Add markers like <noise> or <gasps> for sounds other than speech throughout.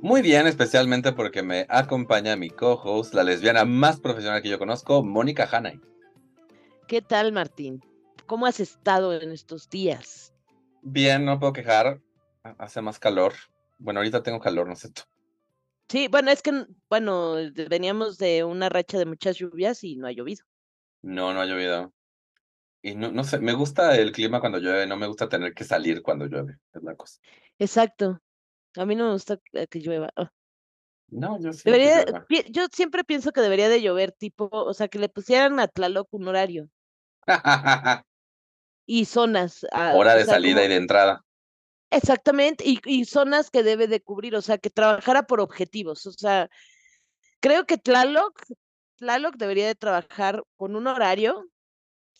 Muy bien, especialmente porque me acompaña mi co-host, la lesbiana más profesional que yo conozco, Mónica Hanay. ¿Qué tal, Martín? ¿Cómo has estado en estos días? Bien, no puedo quejar. Hace más calor. Bueno, ahorita tengo calor, no sé tú. Sí, bueno, es que, bueno, veníamos de una racha de muchas lluvias y no ha llovido. No, no ha llovido. Y no, no sé, me gusta el clima cuando llueve, no me gusta tener que salir cuando llueve, es la cosa. Exacto. A mí no me gusta que llueva. Ah. No, yo sí. yo siempre pienso que debería de llover, tipo, o sea, que le pusieran a Tlaloc un horario. <laughs> y zonas. Ah, Hora de salida y de entrada. Exactamente, y, y zonas que debe de cubrir, o sea, que trabajara por objetivos. O sea, creo que Tlaloc, Tlaloc debería de trabajar con un horario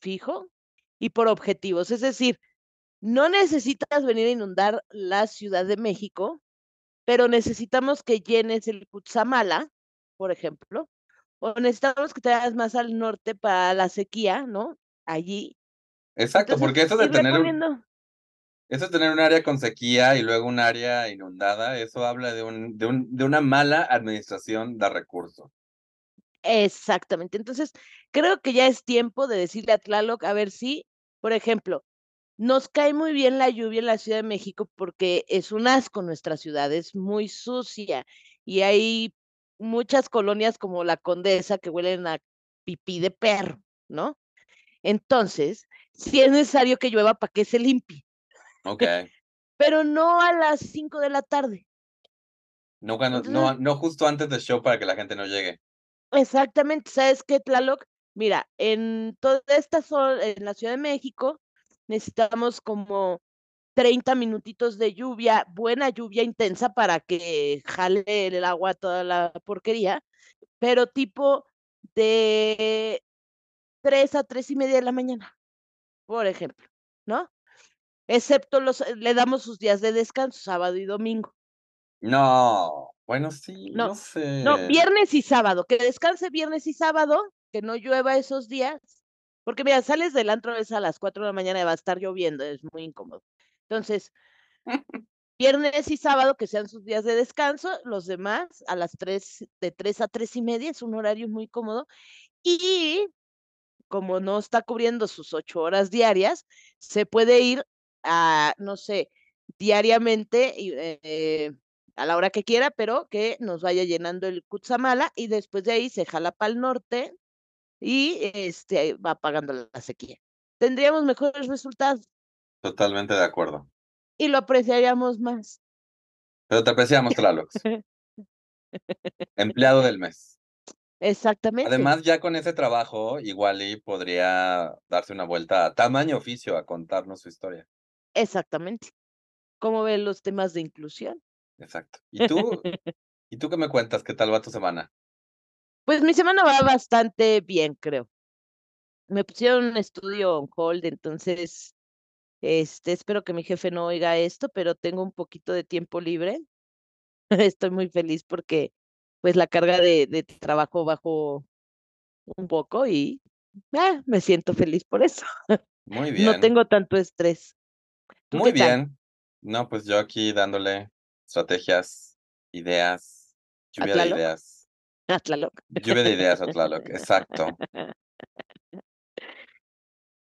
fijo y por objetivos. Es decir, no necesitas venir a inundar la Ciudad de México, pero necesitamos que llenes el Cutzamala, por ejemplo, o necesitamos que te vayas más al norte para la sequía, ¿no? Allí. Exacto, porque eso de tener un, eso de tener un área con sequía y luego un área inundada, eso habla de un, de un, de una mala administración de recursos. Exactamente. Entonces, creo que ya es tiempo de decirle a Tlaloc, a ver si, por ejemplo, nos cae muy bien la lluvia en la Ciudad de México porque es un asco nuestra ciudad, es muy sucia y hay muchas colonias como la Condesa que huelen a pipí de perro, ¿no? Entonces, sí es necesario que llueva para que se limpie. Ok. <laughs> Pero no a las 5 de la tarde. No, cuando, no, no justo antes del show para que la gente no llegue. Exactamente, ¿sabes qué, Tlaloc? Mira, en toda esta zona, en la Ciudad de México, necesitamos como 30 minutitos de lluvia, buena lluvia intensa para que jale el agua toda la porquería, pero tipo de 3 a 3 y media de la mañana, por ejemplo, ¿no? Excepto los, le damos sus días de descanso, sábado y domingo. No, bueno, sí, no, sé. No, viernes y sábado, que descanse viernes y sábado, que no llueva esos días, porque mira, sales del antro es a las 4 de la mañana y va a estar lloviendo, es muy incómodo. Entonces, <laughs> viernes y sábado que sean sus días de descanso, los demás a las 3, de 3 a 3 y media, es un horario muy cómodo. Y como no está cubriendo sus 8 horas diarias, se puede ir a, no sé, diariamente, eh, a la hora que quiera, pero que nos vaya llenando el Kutsamala y después de ahí se jala para el norte y este va apagando la sequía. Tendríamos mejores resultados. Totalmente de acuerdo. Y lo apreciaríamos más. Pero te apreciamos, Tlalox. Empleado del mes. Exactamente. Además, ya con ese trabajo, igual y podría darse una vuelta a tamaño oficio a contarnos su historia. Exactamente. ¿Cómo ven los temas de inclusión? Exacto. ¿Y tú? ¿Y tú qué me cuentas? ¿Qué tal va tu semana? Pues mi semana va bastante bien, creo. Me pusieron un estudio on hold, entonces, este, espero que mi jefe no oiga esto, pero tengo un poquito de tiempo libre. <laughs> Estoy muy feliz porque, pues, la carga de, de trabajo bajó un poco y ah, me siento feliz por eso. <laughs> Muy bien. No tengo tanto estrés. Muy bien. No, pues yo aquí dándole estrategias, ideas, lluvia de ideas. <laughs> Atlaloc. Lluvia de ideas, Atlaloc, <laughs> exacto.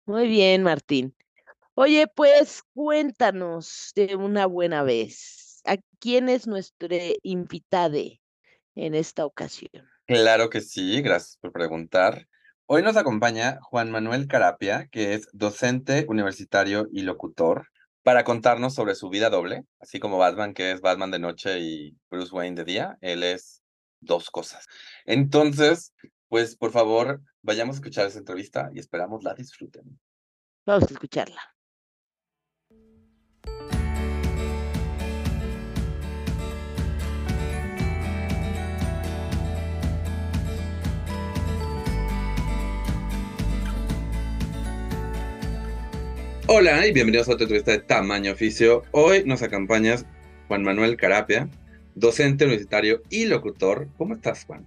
Muy bien, Martín. Oye, pues cuéntanos de una buena vez. ¿A quién es nuestro invitado en esta ocasión? Claro que sí, gracias por preguntar. Hoy nos acompaña Juan Manuel Carapia, que es docente universitario y locutor para contarnos sobre su vida doble, así como Batman, que es Batman de noche y Bruce Wayne de día, él es dos cosas. Entonces, pues por favor, vayamos a escuchar esa entrevista y esperamos la disfruten. Vamos a escucharla. Hola y bienvenidos a otra entrevista de Tamaño Oficio. Hoy nos acompañas Juan Manuel Carapia, docente universitario y locutor. ¿Cómo estás, Juan?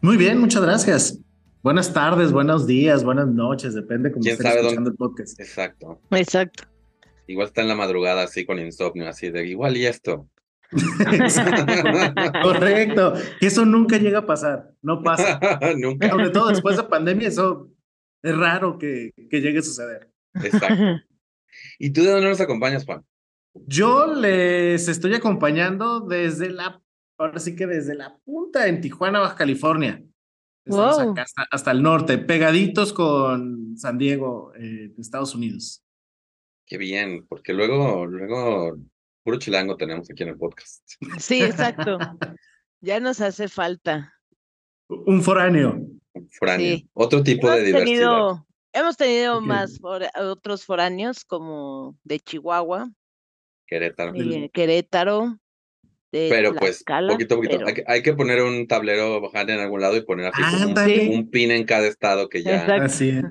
Muy bien, muchas gracias. Buenas tardes, buenos días, buenas noches, depende cómo ¿Quién estén sabe escuchando dónde? el podcast. Exacto. Exacto. Igual está en la madrugada así con insomnio, así de igual y esto. <laughs> Correcto, que eso nunca llega a pasar, no pasa. <laughs> Nunca. Sobre todo después de pandemia, eso es raro que, que llegue a suceder. Exacto. <laughs> ¿Y tú de dónde nos acompañas, Juan? Yo les estoy acompañando desde la, ahora sí que desde la punta en Tijuana, Baja California. Estamos Wow. acá hasta, hasta el norte, pegaditos con San Diego, eh, Estados Unidos. Qué bien, porque luego, luego, puro chilango tenemos aquí en el podcast. Sí, exacto. <laughs> Ya nos hace falta. Un foráneo. Foráneo. Sí. Otro tipo de Hemos diversidad. tenido, hemos tenido más otros foráneos como de Chihuahua, Querétaro. Querétaro, de Pero pues, poquito a poquito. pero- Hay, que, hay que poner un tablero bajar en algún lado y poner así como un, pin en cada estado que ya. Exacto. Así, es.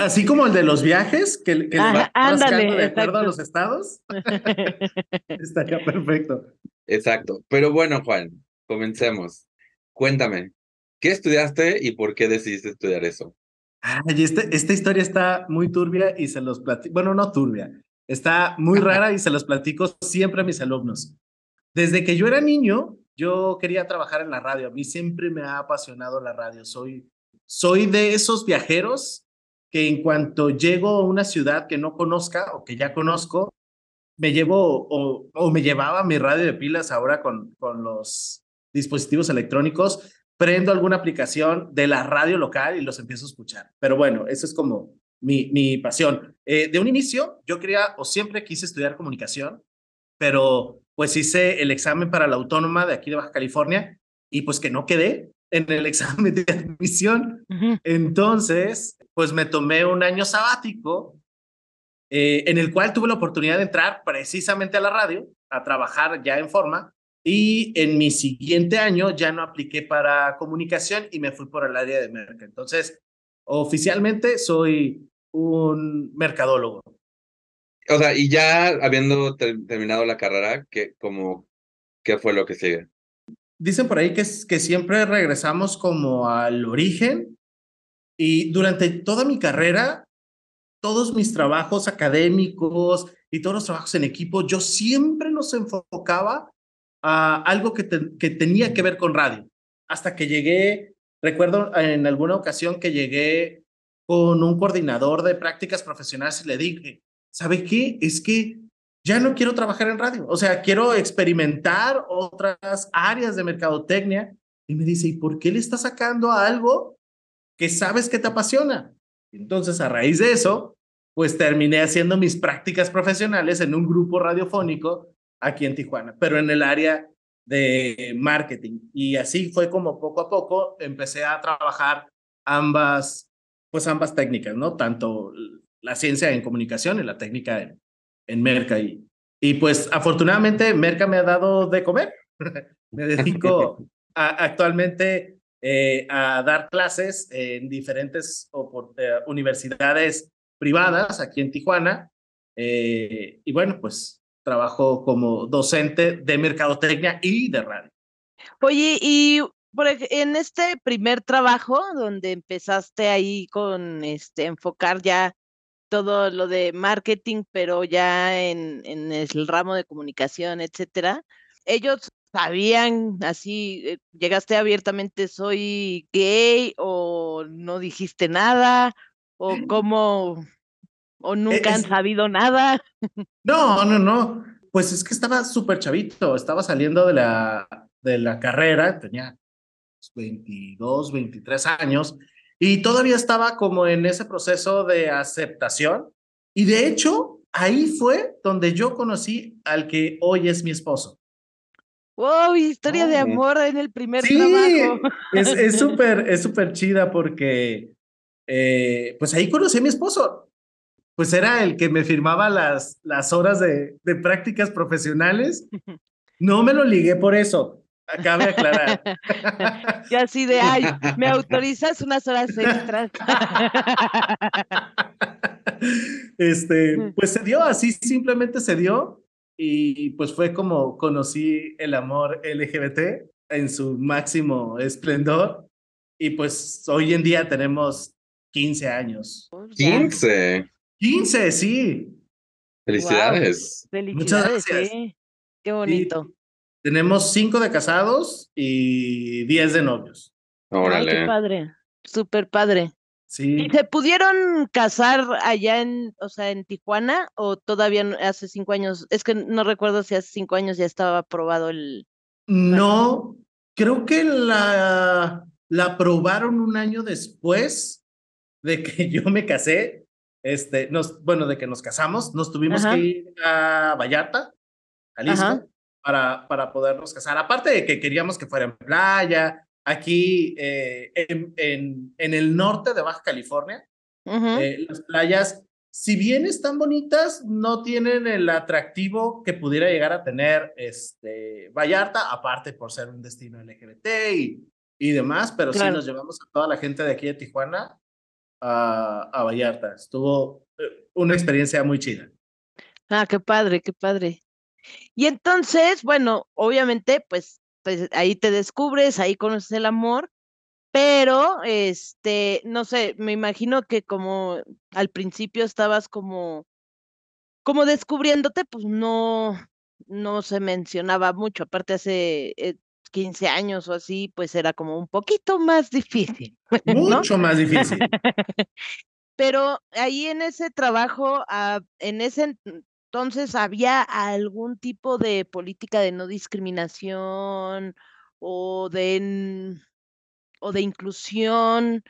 Así como el de los viajes, que, que Ajá, va rascando ándale, de acuerdo a los estados, <laughs> <laughs> estaría perfecto. Exacto. Pero bueno, Juan, comencemos. Cuéntame, ¿qué estudiaste y por qué decidiste estudiar eso? Ay, este- esta historia está muy turbia y se los platico, bueno, no turbia, está muy rara y se los platico siempre a mis alumnos. Desde que yo era niño, yo quería trabajar en la radio. A mí siempre me ha apasionado la radio. Soy, soy de esos viajeros que en cuanto llego a una ciudad que no conozca o que ya conozco, me llevo o, o me llevaba mi radio de pilas ahora con, con los dispositivos electrónicos, prendo alguna aplicación de la radio local y los empiezo a escuchar. Pero bueno, eso es como mi, mi pasión. Eh, de un inicio, yo quería o siempre quise estudiar comunicación, pero pues hice el examen para la autónoma de aquí de Baja California y pues que no quedé en el <laughs> examen de admisión. Entonces, pues me tomé un año sabático eh, en el cual tuve la oportunidad de entrar precisamente a la radio, a trabajar ya en forma. Y en mi siguiente año ya no apliqué para comunicación y me fui por el área de merca. Entonces, oficialmente soy un mercadólogo. O sea, y ya habiendo ter- terminado la carrera, ¿qué, como, ¿qué fue lo que sigue? Dicen por ahí que, que siempre regresamos como al origen y durante toda mi carrera, todos mis trabajos académicos y todos los trabajos en equipo, yo siempre los enfocaba a algo que, te- que tenía que ver con radio. Hasta que llegué, recuerdo en alguna ocasión que llegué con un coordinador de prácticas profesionales y le dije, ¿sabe qué? Es que ya no quiero trabajar en radio. O sea, quiero experimentar otras áreas de mercadotecnia. Y me dice, ¿y por qué le estás sacando a algo que sabes que te apasiona? Entonces, a raíz de eso, pues terminé haciendo mis prácticas profesionales en un grupo radiofónico aquí en Tijuana, pero en el área de marketing. Y así fue como poco a poco empecé a trabajar ambas, pues ambas técnicas, ¿no? Tanto la ciencia en comunicación y la técnica en, en Merca. Y, y pues afortunadamente Merca me ha dado de comer. <laughs> me dedico <laughs> a- actualmente eh, a dar clases en diferentes eh, universidades privadas aquí en Tijuana. Eh, y bueno, pues trabajo como docente de mercadotecnia y de radio. Oye, y por en este primer trabajo donde empezaste ahí con este enfocar ya todo lo de marketing, pero ya en, en el ramo de comunicación, etcétera, ellos sabían así, eh, llegaste abiertamente, soy gay o no dijiste nada o <laughs> cómo o nunca han sabido nada. No, no, no. Pues es que estaba súper chavito, estaba saliendo de la, de la carrera, tenía 22, 23 años y todavía estaba como en ese proceso de aceptación. Y de hecho, ahí fue donde yo conocí al que hoy es mi esposo. Wow, historia de amor en el primer Sí, trabajo. es es <laughs> súper, es súper chida porque eh, pues ahí conocí a mi esposo. Pues era el que me firmaba las, las horas de, de prácticas profesionales. No me lo ligué por eso, cabe aclarar. <laughs> Y así de, ay, ¿me <laughs> autorizas unas horas extras? <laughs> este, pues se dio, así simplemente se dio y pues fue como conocí el amor LGBT en su máximo esplendor y pues hoy en día tenemos 15 años. 15. 15, sí. Felicidades. Felicidades, Muchas gracias. sí. Qué bonito. Tenemos 5 de casados y 10 de novios. Ay, qué Órale. padre. Súper padre. Sí. ¿Y se pudieron casar allá en, o sea, en Tijuana o todavía hace cinco años? Es que no recuerdo si hace cinco años ya estaba aprobado el... No, creo que la, la aprobaron un año después de que <laughs> yo me casé. Este, nos, bueno, de que nos casamos, nos tuvimos Ajá. que ir a Vallarta, Jalisco, Ajá. para, para podernos casar. Aparte de que queríamos que fuera en playa, aquí eh, en, en, en el norte de Baja California, eh, las playas, si bien están bonitas, no tienen el atractivo que pudiera llegar a tener este, Vallarta, aparte por ser un destino LGBT y, y demás, pero sí Claro. nos llevamos a toda la gente de aquí de Tijuana a, Vallarta. Estuvo eh, una experiencia muy chida. Ah, qué padre, qué padre. Y entonces, bueno, obviamente, pues, pues ahí te descubres, ahí conoces el amor, pero, este, no sé, me imagino que como al principio estabas como, como descubriéndote, pues no, no se mencionaba mucho, aparte hace eh, 15 años o así, pues era como un poquito más difícil, <laughs> ¿no? Mucho más difícil. <laughs> Pero ahí en ese trabajo, ah, en ese en- entonces, ¿había algún tipo de política de no discriminación o de, o de inclusión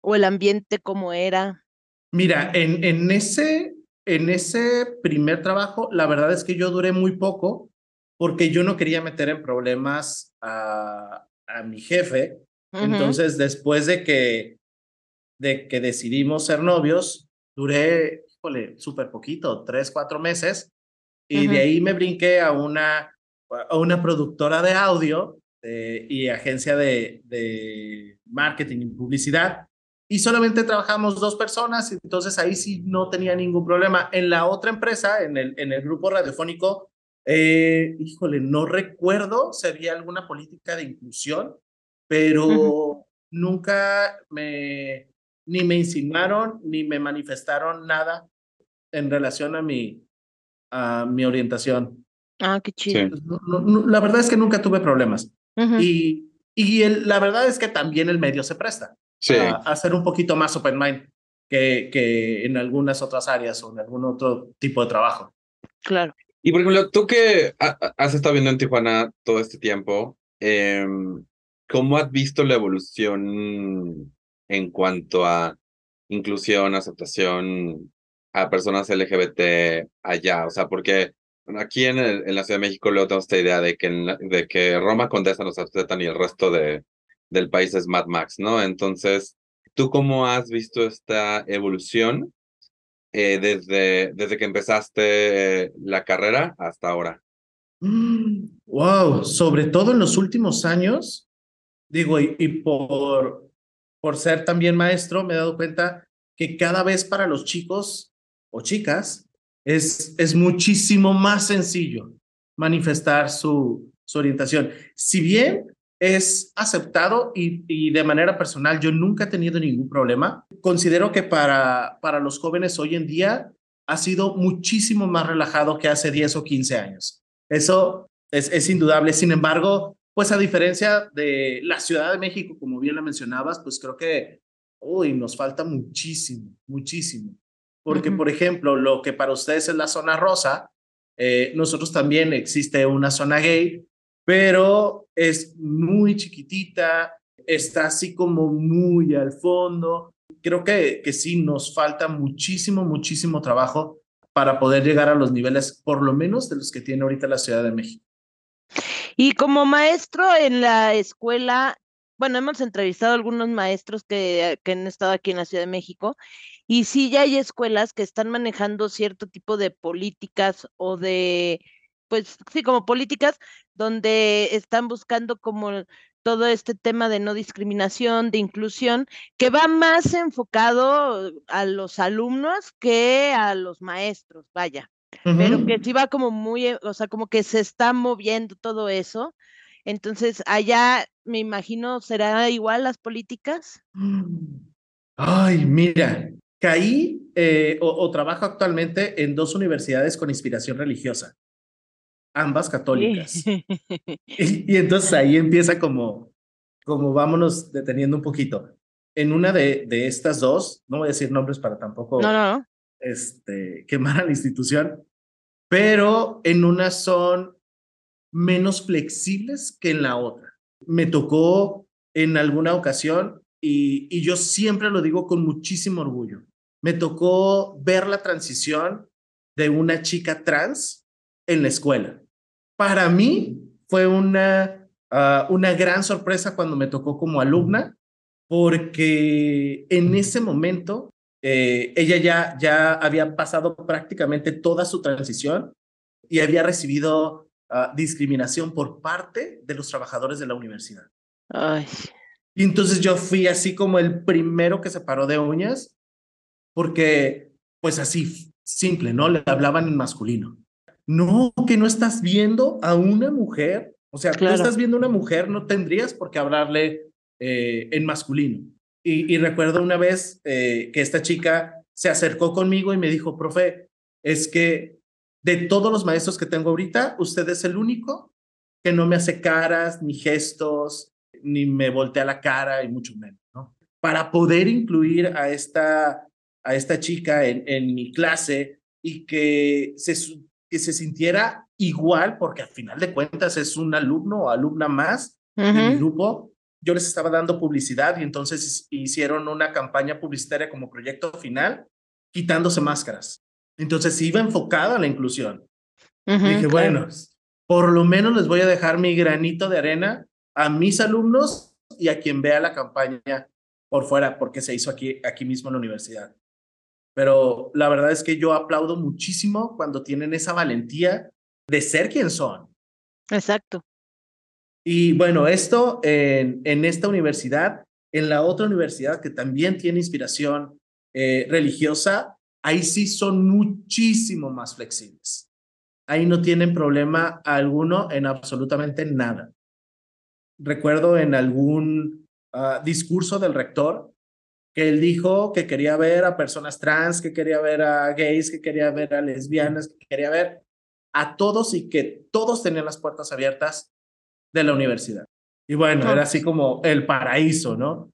o el ambiente como era? Mira, en, en, ese, en ese primer trabajo, la verdad es que yo duré muy poco porque yo no quería meter en problemas a, a mi jefe. Entonces, después de que, de que decidimos ser novios, duré, híjole, súper poquito, tres, cuatro meses. Y de ahí me brinqué a una, a una productora de audio eh, y agencia de, de marketing y publicidad. Y solamente trabajamos dos personas, entonces ahí sí no tenía ningún problema. En la otra empresa, en el, en el grupo radiofónico, eh, híjole, no recuerdo si había alguna política de inclusión, pero nunca me, ni me insinuaron, ni me manifestaron nada en relación a mi, a mi orientación. Ah, qué chido. Sí. No- no- no, la verdad es que nunca tuve problemas. Y, y el- la verdad es que también el medio se presta Sí. a, a ser un poquito más open mind que, que en algunas otras áreas o en algún otro tipo de trabajo. Claro. Y por ejemplo, tú que ha- ha- has estado viendo en Tijuana todo este tiempo, em, ¿cómo has visto la evolución en cuanto a inclusión, aceptación a personas LGBT allá? O sea, porque aquí en, el- en la Ciudad de México luego tenemos esta idea de que, en la- de que Roma Condesa nos aceptan y el resto de, del país es Mad Max, ¿no? Entonces, ¿tú cómo has visto esta evolución eh, desde, desde que empezaste eh, la carrera hasta ahora? <gasps> Wow, sobre todo en los últimos años, digo, y, y por, por ser también maestro, me he dado cuenta que cada vez para los chicos o chicas es, es muchísimo más sencillo manifestar su, su orientación. Si bien es aceptado y, y de manera personal yo nunca he tenido ningún problema, considero que para, para los jóvenes hoy en día ha sido muchísimo más relajado que hace 10 o 15 años. Eso es, es indudable. Sin embargo, pues a diferencia de la Ciudad de México, como bien la mencionabas, pues creo que, uy, nos falta muchísimo, muchísimo. Porque, por ejemplo, lo que para ustedes es la zona rosa, eh, nosotros también existe una zona gay, pero es muy chiquitita, está así como muy al fondo. Creo que, que sí, nos falta muchísimo, muchísimo trabajo para poder llegar a los niveles, por lo menos de los que tiene ahorita la Ciudad de México. Y como maestro en la escuela, bueno, hemos entrevistado a algunos maestros que, que han estado aquí en la Ciudad de México y sí ya hay escuelas que están manejando cierto tipo de políticas o de, pues sí, como políticas donde están buscando como todo este tema de no discriminación, de inclusión, que va más enfocado a los alumnos que a los maestros, vaya. Pero que sí va como muy, eh, o sea, como que se está moviendo todo eso. Entonces, allá me imagino, ¿será igual las políticas? Ay, mira, caí eh, o, trabajo actualmente en dos universidades con inspiración religiosa, ambas católicas. <laughs> y, entonces ahí empieza como, como vámonos deteniendo un poquito. En una de, de estas dos, no voy a decir nombres para tampoco no, no. Este, quemar a la institución, pero en una son menos flexibles que en la otra. Me tocó en alguna ocasión, y, y yo siempre lo digo con muchísimo orgullo, me tocó ver la transición de una chica trans en la escuela. Para mí fue una, ah, una gran sorpresa cuando me tocó como alumna, porque en ese momento eh, ella ya, ya había pasado prácticamente toda su transición y había recibido ah, discriminación por parte de los trabajadores de la universidad. Ay. Y entonces yo fui así como el primero que se paró de uñas porque, pues así, simple, ¿no? Le hablaban en masculino. No, que no estás viendo a una mujer, o sea, tú estás viendo a una mujer, no tendrías por qué hablarle eh, en masculino. Y, recuerdo una vez eh, que esta chica se acercó conmigo y me dijo, profe, es que de todos los maestros que tengo ahorita, usted es el único que no me hace caras, ni gestos, ni me voltea la cara y mucho menos, ¿no? Para poder incluir a esta a esta chica en, en mi clase y que se, que se sintiera igual, porque al final de cuentas es un alumno o alumna más de mi grupo. Yo les estaba dando publicidad y entonces hicieron una campaña publicitaria como proyecto final, quitándose máscaras. Entonces iba enfocado a la inclusión. dije, bueno, por lo menos les voy a dejar mi granito de arena a mis alumnos y a quien vea la campaña por fuera, porque se hizo aquí, aquí mismo en la universidad pero la verdad es que yo aplaudo muchísimo cuando tienen esa valentía de ser quien son. Exacto. Y bueno, esto en, en esta universidad, en la otra universidad que también tiene inspiración eh, religiosa, ahí sí son muchísimo más flexibles. Ahí no tienen problema alguno en absolutamente nada. Recuerdo en algún ah, discurso del rector que él dijo que quería ver a personas trans, que quería ver a gays, que quería ver a lesbianas, que quería ver a todos y que todos tenían las puertas abiertas de la universidad. Y bueno, era así como el paraíso, ¿no?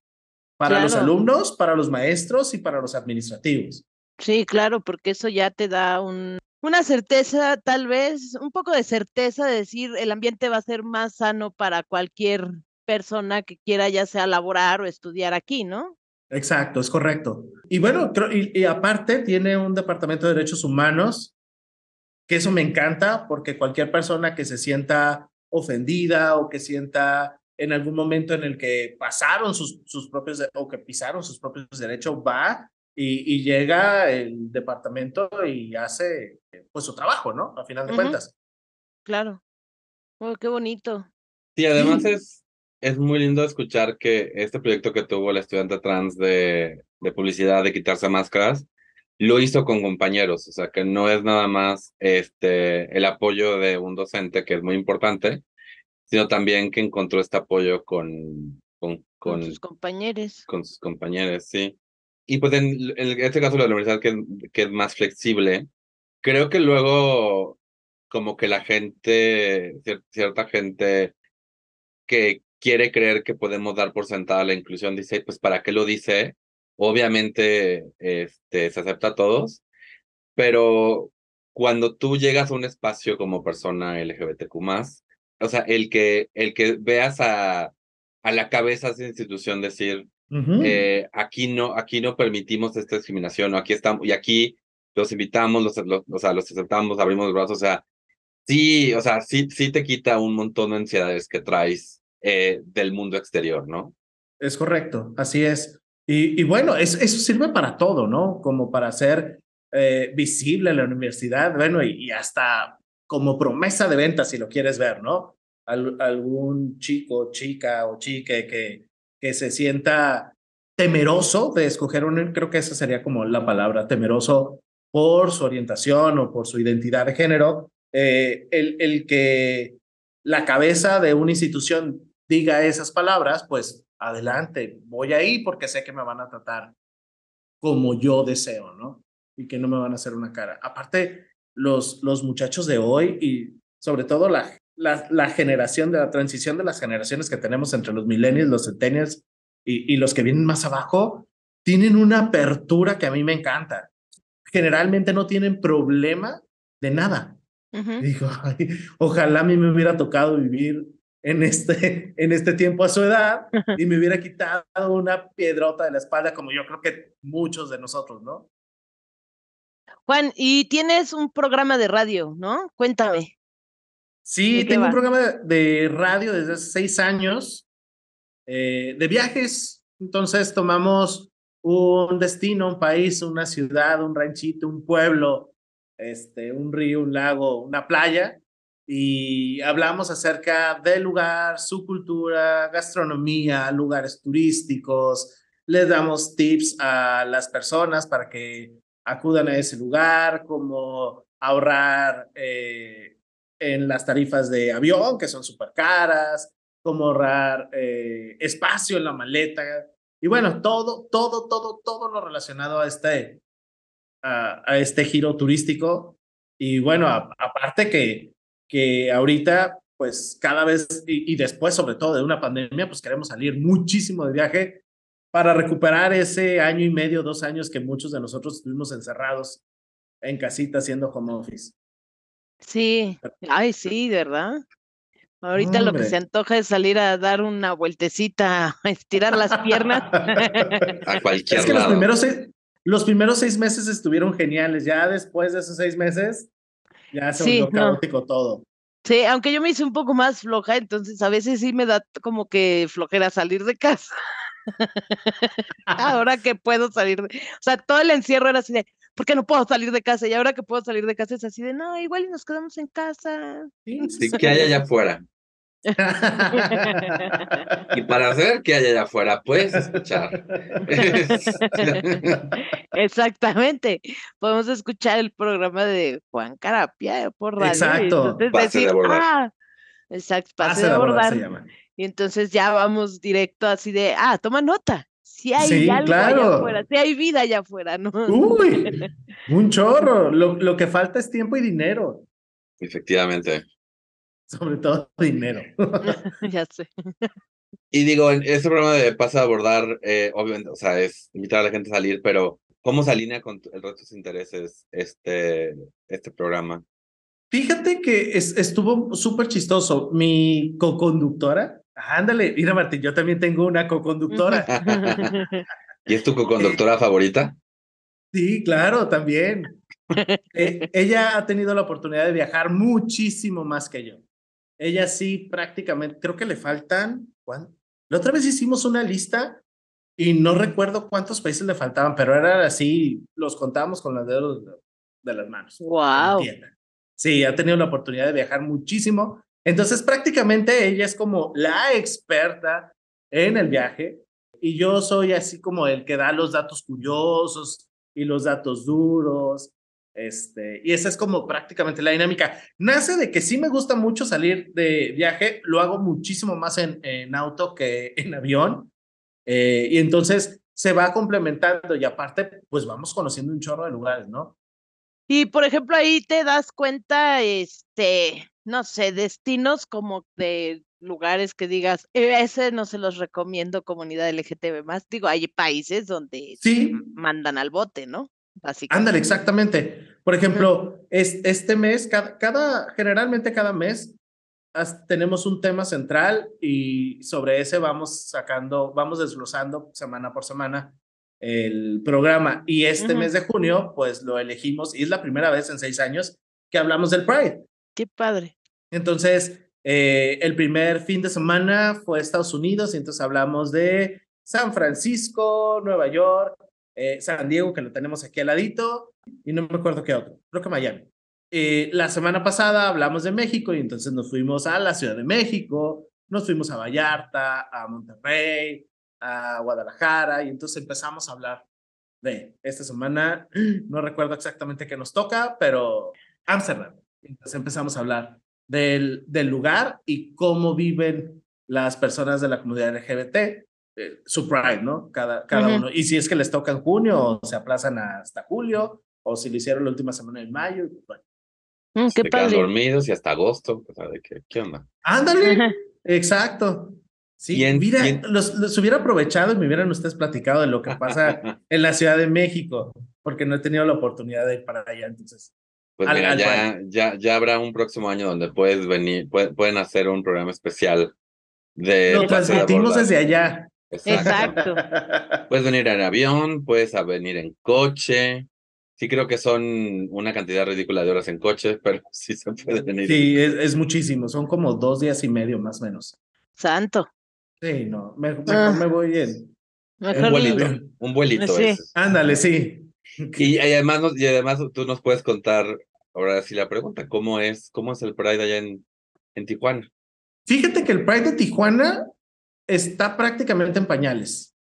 Para los alumnos, para los maestros y para los administrativos. Sí, claro, porque eso ya te da un, una certeza, tal vez, un poco de certeza de decir el ambiente va a ser más sano para cualquier persona que quiera ya sea laborar o estudiar aquí, ¿no? Exacto, es correcto. Y bueno, y, aparte tiene un departamento de derechos humanos, que eso me encanta, porque cualquier persona que se sienta ofendida o que sienta en algún momento en el que pasaron sus, sus propios o que pisaron sus propios derechos va y, llega el departamento y hace pues su trabajo, ¿no? A final de cuentas. Claro. Oh, qué bonito. Sí, además es es muy lindo escuchar que este proyecto que tuvo la estudiante trans de, de publicidad de quitarse máscaras, lo hizo con compañeros, o sea, que no es nada más este, el apoyo de un docente, que es muy importante, sino también que encontró este apoyo con, con, con, sus compañeros. Con sus compañeros, sí. Y pues en, en este caso la universidad que, que es más flexible, creo que luego como que la gente, cierta gente que quiere creer que podemos dar por sentada la inclusión, dice, pues ¿para qué lo dice? Obviamente este, se acepta a todos, pero cuando tú llegas a un espacio como persona LGBTQ+, o sea, el que, el que veas a, a la cabeza de esa institución decir, eh, aquí, no, aquí no permitimos esta discriminación, o aquí estamos, y aquí los invitamos, los, o sea, los aceptamos, abrimos los brazos, o sea, sí, o sea, sí, sí te quita un montón de ansiedades que traes eh, del mundo exterior, ¿no? Es correcto, así es. Y, y bueno, eso, eso, sirve para todo, ¿no? Como para ser eh, visible la universidad, bueno, y, hasta como promesa de venta, si lo quieres ver, ¿no? algún chico, chica o chique que, que se sienta temeroso de escoger un, creo que esa sería como la palabra, temeroso por su orientación o por su identidad de género, eh, el, el que la cabeza de una institución diga esas palabras, pues adelante, voy ahí porque sé que me van a tratar como yo deseo, ¿no? Y que no me van a hacer una cara. Aparte, los, los muchachos de hoy y sobre todo la, la, la generación de la transición de las generaciones que tenemos entre los millennials, los centennials y, y los que vienen más abajo, tienen una apertura que a mí me encanta. Generalmente no tienen problema de nada. Digo, ojalá a mí me hubiera tocado vivir en este, <laughs> en este tiempo a su edad y me hubiera quitado una piedrota de la espalda como yo creo que muchos de nosotros, ¿no? Juan, y tienes un programa de radio, ¿no? Cuéntame. Sí, tengo un programa de radio desde hace seis años eh, de viajes. Entonces tomamos un destino, un país, una ciudad, un ranchito, un pueblo, este, un río, un lago, una playa, y hablamos acerca del lugar, su cultura, gastronomía, lugares turísticos, les damos tips a las personas para que acudan a ese lugar, como ahorrar eh, en las tarifas de avión, que son súper caras, como ahorrar eh, espacio en la maleta. Y bueno, todo, todo, todo, todo lo relacionado a este, a, este giro turístico. Y bueno, aparte que, que ahorita, pues cada vez, y, y, después sobre todo de una pandemia, pues queremos salir muchísimo de viaje para recuperar ese año y medio, dos años que muchos de nosotros estuvimos encerrados en casita haciendo home office. Sí, ay, sí, ¿verdad? Ahorita lo que se antoja es salir a dar una vueltecita, a <laughs> estirar las piernas. <laughs> a cualquier es que lado. Los primeros, seis, los primeros seis meses estuvieron geniales. Ya después de esos seis meses, ya se sí, volvió caótico no. todo. Sí, aunque yo me hice un poco más floja, entonces a veces sí me da como que flojera salir de casa. <laughs> ahora que puedo salir, de... o sea, todo el encierro era así de, ¿por qué no puedo salir de casa? Y ahora que puedo salir de casa es así de, no, igual y nos quedamos en casa. Sí, sí que hay allá afuera. <laughs> y para hacer que hay allá afuera, puedes escuchar. <laughs> Exactamente. Podemos escuchar el programa de Juan Carapia por radio. Exacto. Y pase decir, de abordar. ah, exacto, pase, Pase de de abordar abordar. se llama. Y entonces ya vamos directo así de, ah, toma nota. Si hay Sí, algo claro. allá afuera, si hay vida allá afuera, ¿no? Uy, <laughs> un chorro. Lo, lo que falta es tiempo y dinero. Efectivamente. <laughs> Sobre todo dinero. <laughs> ya sé. Y digo, en este programa de Pasa a Abordar, eh, obviamente, o sea, es invitar a la gente a salir, pero ¿cómo se alinea con el resto de tus intereses este, este programa? Fíjate que es, estuvo súper chistoso. Mi co-conductora, ándale, mira Martín, yo también tengo una co-conductora. <laughs> ¿Y es tu co-conductora favorita? Sí, claro, también. Eh, ella ha tenido la oportunidad de viajar muchísimo más que yo. Ella sí, prácticamente, creo que le faltan, ¿cuánto? La otra vez hicimos una lista y no recuerdo cuántos países le faltaban, pero era así, los contábamos con los dedos de las manos. Wow. Sí, ha tenido la oportunidad de viajar muchísimo. Entonces, prácticamente ella es como la experta en el viaje y yo soy así como el que da los datos curiosos y los datos duros. Este, y esa es como prácticamente la dinámica. Nace de que sí me gusta mucho salir de viaje, lo hago muchísimo más en, en auto que en avión. Eh, y entonces se va complementando y aparte, pues vamos conociendo un chorro de lugares, ¿no? Y por ejemplo, ahí te das cuenta, este, no sé, destinos como de lugares que digas, "Eh, ese no se los recomiendo comunidad LGTB más. Digo, hay países donde Sí. mandan al bote, ¿no? Básicamente. Ándale, exactamente. Por ejemplo, es, este mes, cada, cada, generalmente cada mes, as- tenemos un tema central y sobre ese vamos sacando, vamos desglosando semana por semana el programa. Y este mes de junio, pues lo elegimos y es la primera vez en seis años que hablamos del Pride. Qué padre. Entonces, eh, el primer fin de semana fue Estados Unidos y entonces hablamos de San Francisco, Nueva York, eh, San Diego, que lo tenemos aquí al ladito, y no me acuerdo qué otro, creo que Miami. eh, la semana pasada hablamos de México y entonces nos fuimos a la Ciudad de México, nos fuimos a Vallarta, a Monterrey, a Guadalajara y entonces empezamos a hablar de esta semana, <clears throat> no recuerdo exactamente qué nos toca, pero Amsterdam. Entonces empezamos a hablar del, del lugar y cómo viven las personas de la comunidad LGBT, eh, su Pride, ¿no? Cada, cada uno. Y si es que les toca en junio o se aplazan hasta julio o si lo hicieron la última semana de mayo. Bueno. Mm, qué se quedan padre. dormidos y hasta agosto. O sea, de que, ¿qué onda? Ándale, exacto. Sí, en- mira, en- los, los hubiera aprovechado y me hubieran ustedes platicado de lo que pasa <laughs> en la Ciudad de México, porque no he tenido la oportunidad de ir para allá, entonces. Pues Al- mira, al ya, ya, ya habrá un próximo año donde puedes venir, pue- pueden hacer un programa especial de Lo transmitimos desde allá. Exacto. <laughs> Puedes venir en avión, puedes venir en coche. Sí creo que son una cantidad ridícula de horas en coche, <laughs> pero sí se puede venir. Sí, es, es muchísimo, son como dos días y medio más o menos. Santo. Sí, no, me- mejor Ah. me voy en. Mejor Un vuelito, un vuelito Sí. Ándale, sí. <laughs> Y, y además nos- y además tú nos puedes contar, ahora sí la pregunta, ¿cómo es, cómo es el Pride allá en, en Tijuana? Fíjate que el Pride de Tijuana está prácticamente en pañales.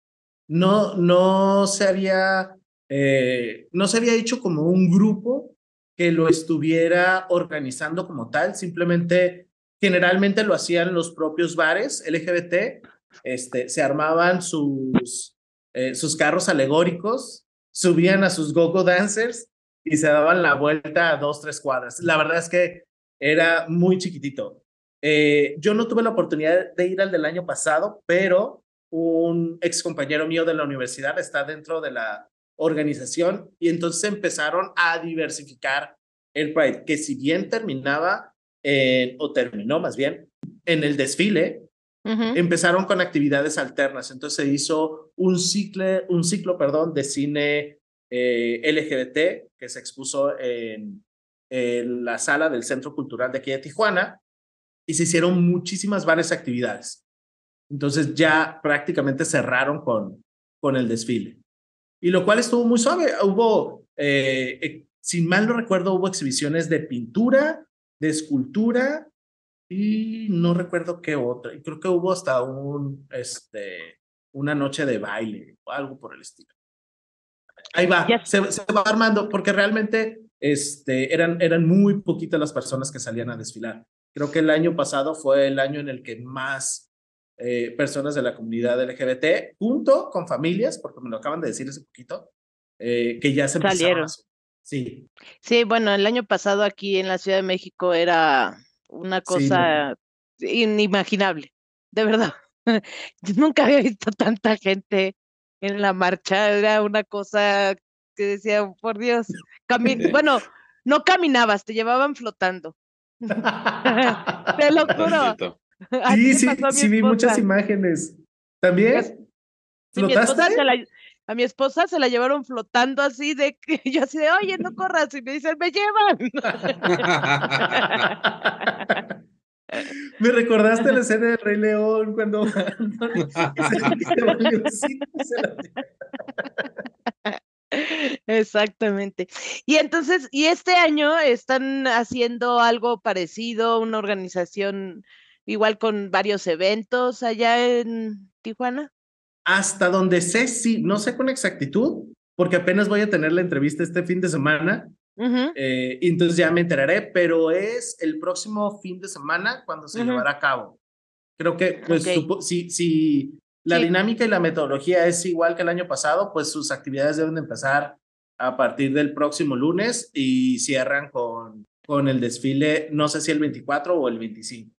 No, no se había, eh, no se había hecho como un grupo que lo estuviera organizando como tal. Simplemente, generalmente lo hacían los propios bares LGBT. Este, se armaban sus, eh, sus carros alegóricos, subían a sus go-go dancers y se daban la vuelta a dos, tres cuadras. La verdad es que era muy chiquitito. Eh, yo no tuve la oportunidad de ir al del año pasado, pero un ex compañero mío de la universidad está dentro de la organización y entonces empezaron a diversificar el Pride, que si bien terminaba en, o terminó más bien en el desfile, Ujú. empezaron con actividades alternas. Entonces se hizo un ciclo, un ciclo perdón, de cine eh, LGBT que se expuso en, en la sala del Centro Cultural de aquí de Tijuana y se hicieron muchísimas varias actividades. Entonces ya prácticamente cerraron con, con el desfile. Y lo cual estuvo muy suave. Hubo, eh, eh, sin mal no recuerdo, hubo exhibiciones de pintura, de escultura y no recuerdo qué otra. Y creo que hubo hasta un, este, una noche de baile o algo por el estilo. Ahí va, se, se va armando porque realmente este, eran, eran muy poquitas las personas que salían a desfilar. Creo que el año pasado fue el año en el que más eh, personas de la comunidad LGBT, junto con familias, porque me lo acaban de decir hace poquito, eh, que ya se Salieron. Sí, Sí, bueno, el año pasado aquí en la Ciudad de México era una Sí, cosa inimaginable, de verdad. <laughs> Yo nunca había visto tanta gente en la marcha, era una cosa que decía, "Oh, por Dios, <laughs> bueno, no caminabas, te llevaban flotando. <laughs> Te lo juro. <laughs> Sí, sí, mi sí vi muchas imágenes. ¿También? Sí, mi ¿Flotaste? se la, a mi esposa se la llevaron flotando así de que <laughs> yo así de, oye, no corras, y me dicen, me llevan. Me recordaste la escena de Rey León cuando Exactamente. Y entonces, y este año están haciendo algo parecido, una organización igual con varios eventos allá en Tijuana. Hasta donde sé, sí, no sé con exactitud, porque apenas voy a tener la entrevista este fin de semana, Ujú, eh, y entonces ya me enteraré, pero es el próximo fin de semana cuando se Ujú. llevará a cabo. Creo que, pues, Ok. supo- si, si la Sí. dinámica y la metodología es igual que el año pasado, pues sus actividades deben de empezar a partir del próximo lunes y cierran con, con el desfile, no sé si el 24 o el 25.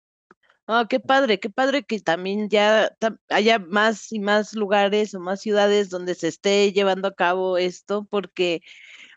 Ah, qué padre, qué padre que también ya tam- haya más y más lugares o más ciudades donde se esté llevando a cabo esto, porque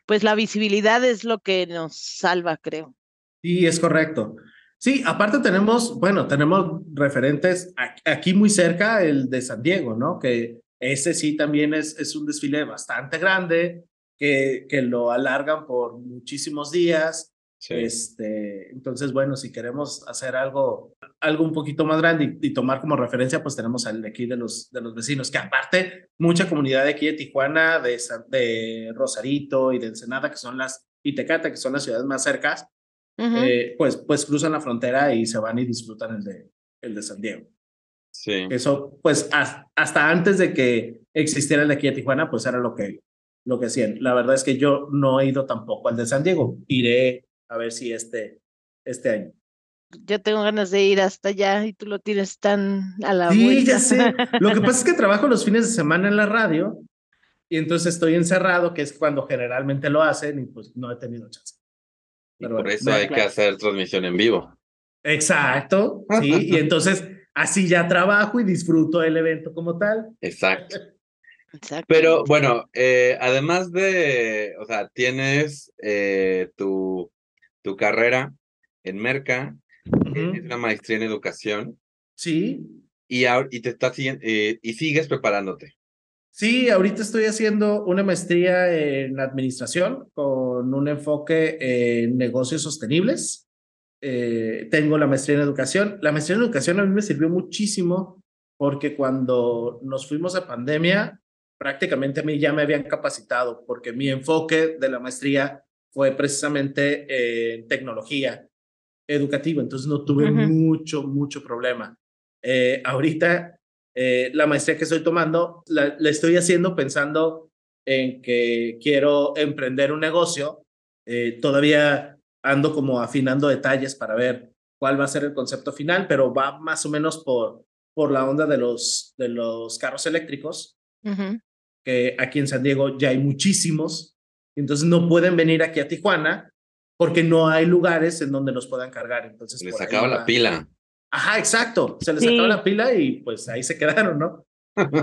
pues la visibilidad es lo que nos salva, creo. Sí, es correcto. Sí, aparte tenemos, bueno, tenemos referentes aquí muy cerca, el de San Diego, ¿no? Que ese sí también es, es un desfile bastante grande, que, que lo alargan por muchísimos días. Sí. Este, entonces, bueno, si queremos hacer algo, algo un poquito más grande y, y tomar como referencia, pues tenemos al de aquí de los, de los vecinos, que aparte, mucha comunidad de aquí de Tijuana, de, de Rosarito y de Ensenada, que son las, y Tecate, que son las ciudades más cercas, eh, pues, pues cruzan la frontera y se van y disfrutan el de, el de San Diego. Sí. Eso, pues hasta antes de que existiera el de aquí a Tijuana, pues era lo que, lo que hacían. La verdad es que yo no he ido tampoco al de San Diego. Iré a ver si este, este año. Yo tengo ganas de ir hasta allá y tú lo tienes tan a la Sí, ya sé. <laughs> Lo que pasa es que trabajo los fines de semana en la radio y entonces estoy encerrado, que es cuando generalmente lo hacen y pues no he tenido chance. Y por eso hay que hacer transmisión en vivo. Exacto, sí, y entonces así ya trabajo y disfruto el evento como tal. Exacto. Exacto. Pero bueno, eh, además de, o sea, tienes eh, tu, tu carrera en Merca, tienes una maestría en educación. Sí. Y, y te estás eh, y sigues preparándote. Sí, ahorita estoy haciendo una maestría en administración con un enfoque en negocios sostenibles. Eh, tengo la maestría en educación. La maestría en educación a mí me sirvió muchísimo porque cuando nos fuimos a pandemia, prácticamente a mí ya me habían capacitado porque mi enfoque de la maestría fue precisamente en tecnología educativa, entonces no tuve mucho, mucho problema. Eh, ahorita eh, la maestría que estoy tomando la, estoy haciendo pensando en que quiero emprender un negocio. Eh, todavía ando como afinando detalles para ver cuál va a ser el concepto final, pero va más o menos por, por la onda de los, de los carros eléctricos, que aquí en San Diego ya hay muchísimos, entonces no pueden venir aquí a Tijuana porque no hay lugares en donde los puedan cargar. Entonces, Les acaba la pila. Ajá, exacto. Se les acabó la pila y pues ahí se quedaron, ¿no?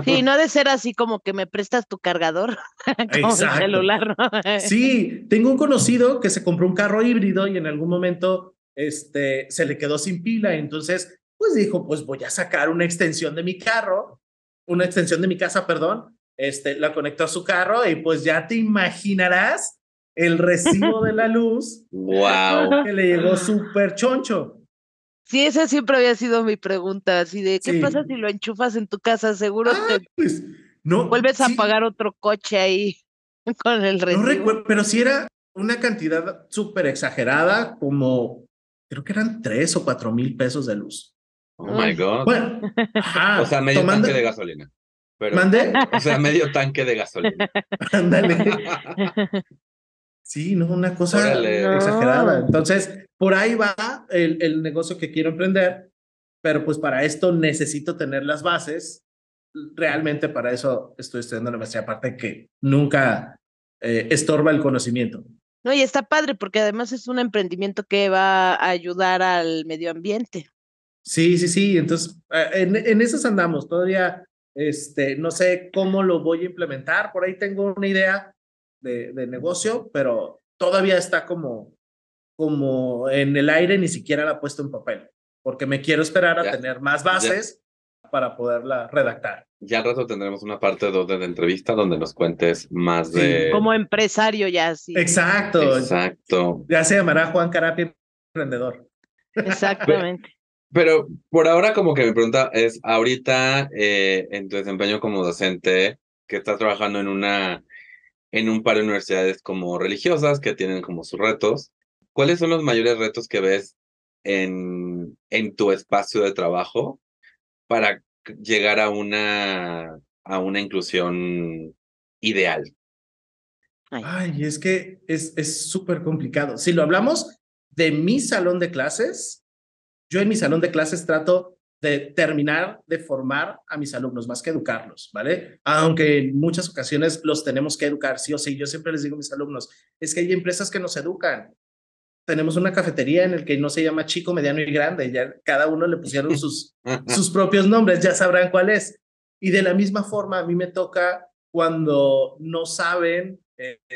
Sí, <laughs> no ha de ser así como que me prestas tu cargador <laughs> como celular, ¿no? sí, tengo un conocido que se compró un carro híbrido y en algún momento este, se le quedó sin pila, entonces pues dijo, pues voy a sacar una extensión de mi carro, una extensión de mi casa, perdón, este, la conectó a su carro y pues ya te imaginarás el recibo de la luz <laughs> wow. que le llegó súper choncho. Sí, esa siempre había sido mi pregunta, así de, ¿qué pasa si lo enchufas en tu casa? Seguro ah, te pues, no, vuelves a pagar otro coche ahí <laughs> con el recibo. No recuerdo, pero sí era una cantidad súper exagerada, como creo que eran tres o cuatro mil pesos de luz. Oh my God. Bueno, o sea, medio tanque de gasolina. Pero, ¿Mande? O sea, medio tanque de gasolina. Ándale. <laughs> Sí, no, una cosa exagerada. Entonces, por ahí va el, el, negocio que quiero emprender, pero pues para esto necesito tener las bases. Realmente para eso estoy estudiando la maestría, aparte que nunca eh, estorba el conocimiento. No, y está padre porque además es un emprendimiento que va a ayudar al medio ambiente. Sí, sí, sí. Entonces, eh, en, en esas andamos. Todavía, este, no sé cómo lo voy a implementar. Por ahí tengo una idea, de, negocio, pero todavía está como, como en el aire, ni siquiera la he puesto en papel, porque me quiero esperar a tener más bases para poderla redactar. Ya al rato tendremos una parte 2 de la entrevista donde nos cuentes más de... Como empresario ya, sí. Exacto. Exacto. Ya se llamará Juan Carapia Emprendedor. Exactamente. Pero por ahora como que mi pregunta es, ahorita eh, en tu desempeño como docente, que estás trabajando en una en un par de universidades como religiosas que tienen como sus retos. ¿Cuáles son los mayores retos que ves en, en tu espacio de trabajo para llegar a una, a una inclusión ideal? Ay, es que es súper complicado. Si lo hablamos de mi salón de clases, yo en mi salón de clases trato de terminar de formar a mis alumnos, más que educarlos, ¿vale? Aunque en muchas ocasiones los tenemos que educar, sí o sí. Yo siempre les digo a mis alumnos, es que hay empresas que nos educan. Tenemos una cafetería en el que no se llama chico, mediano y grande, ya cada uno le pusieron sus, <laughs> sus propios nombres, ya sabrán cuál es. Y de la misma forma, a mí me toca cuando no saben